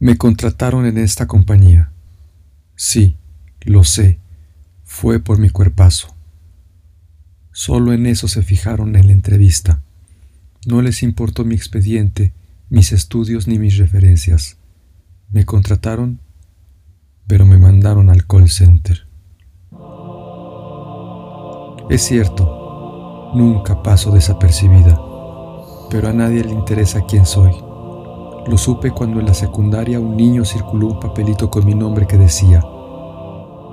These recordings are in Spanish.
Me contrataron en esta compañía. Sí, lo sé, fue por mi cuerpazo. Solo en eso se fijaron en la entrevista. No les importó mi expediente, mis estudios ni mis referencias. Me contrataron, pero me mandaron al call center. Es cierto, nunca paso desapercibida, pero a nadie le interesa quién soy. Lo supe cuando en la secundaria un niño circuló un papelito con mi nombre que decía,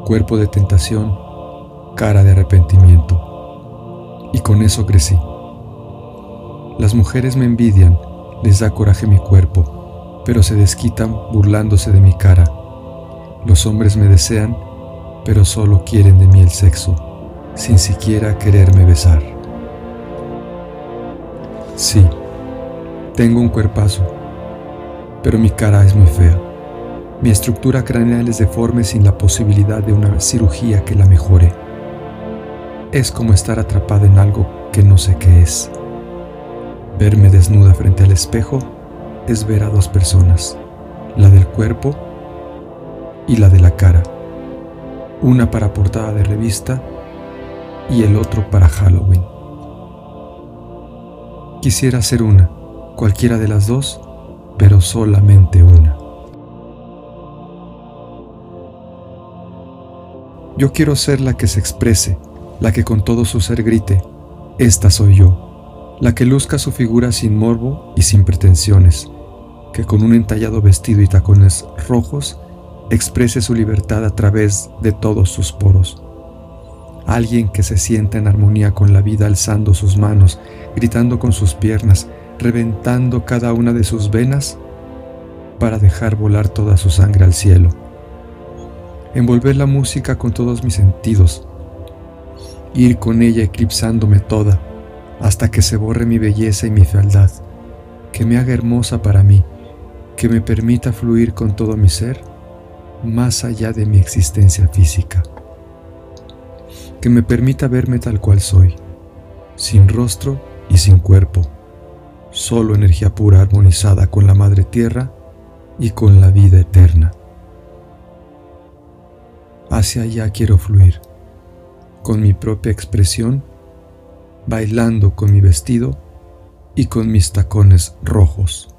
cuerpo de tentación, cara de arrepentimiento. Y con eso crecí. Las mujeres me envidian, les da coraje mi cuerpo, pero se desquitan burlándose de mi cara. Los hombres me desean, pero solo quieren de mí el sexo, sin siquiera quererme besar. Sí, tengo un cuerpazo, pero mi cara es muy fea. Mi estructura craneal es deforme sin la posibilidad de una cirugía que la mejore. Es como estar atrapada en algo que no sé qué es. Verme desnuda frente al espejo es ver a dos personas, la del cuerpo y la de la cara. Una para portada de revista y el otro para Halloween. Quisiera ser una, cualquiera de las dos, pero solamente una. Yo quiero ser la que se exprese, la que con todo su ser grite, esta soy yo, la que luzca su figura sin morbo y sin pretensiones, que con un entallado vestido y tacones rojos exprese su libertad a través de todos sus poros. Alguien que se sienta en armonía con la vida alzando sus manos, gritando con sus piernas, reventando cada una de sus venas para dejar volar toda su sangre al cielo. Envolver la música con todos mis sentidos, ir con ella eclipsándome toda hasta que se borre mi belleza y mi fealdad, que me haga hermosa para mí, que me permita fluir con todo mi ser más allá de mi existencia física, que me permita verme tal cual soy, sin rostro y sin cuerpo, solo energía pura armonizada con la Madre Tierra y con la vida eterna. Hacia allá quiero fluir, con mi propia expresión, bailando con mi vestido y con mis tacones rojos.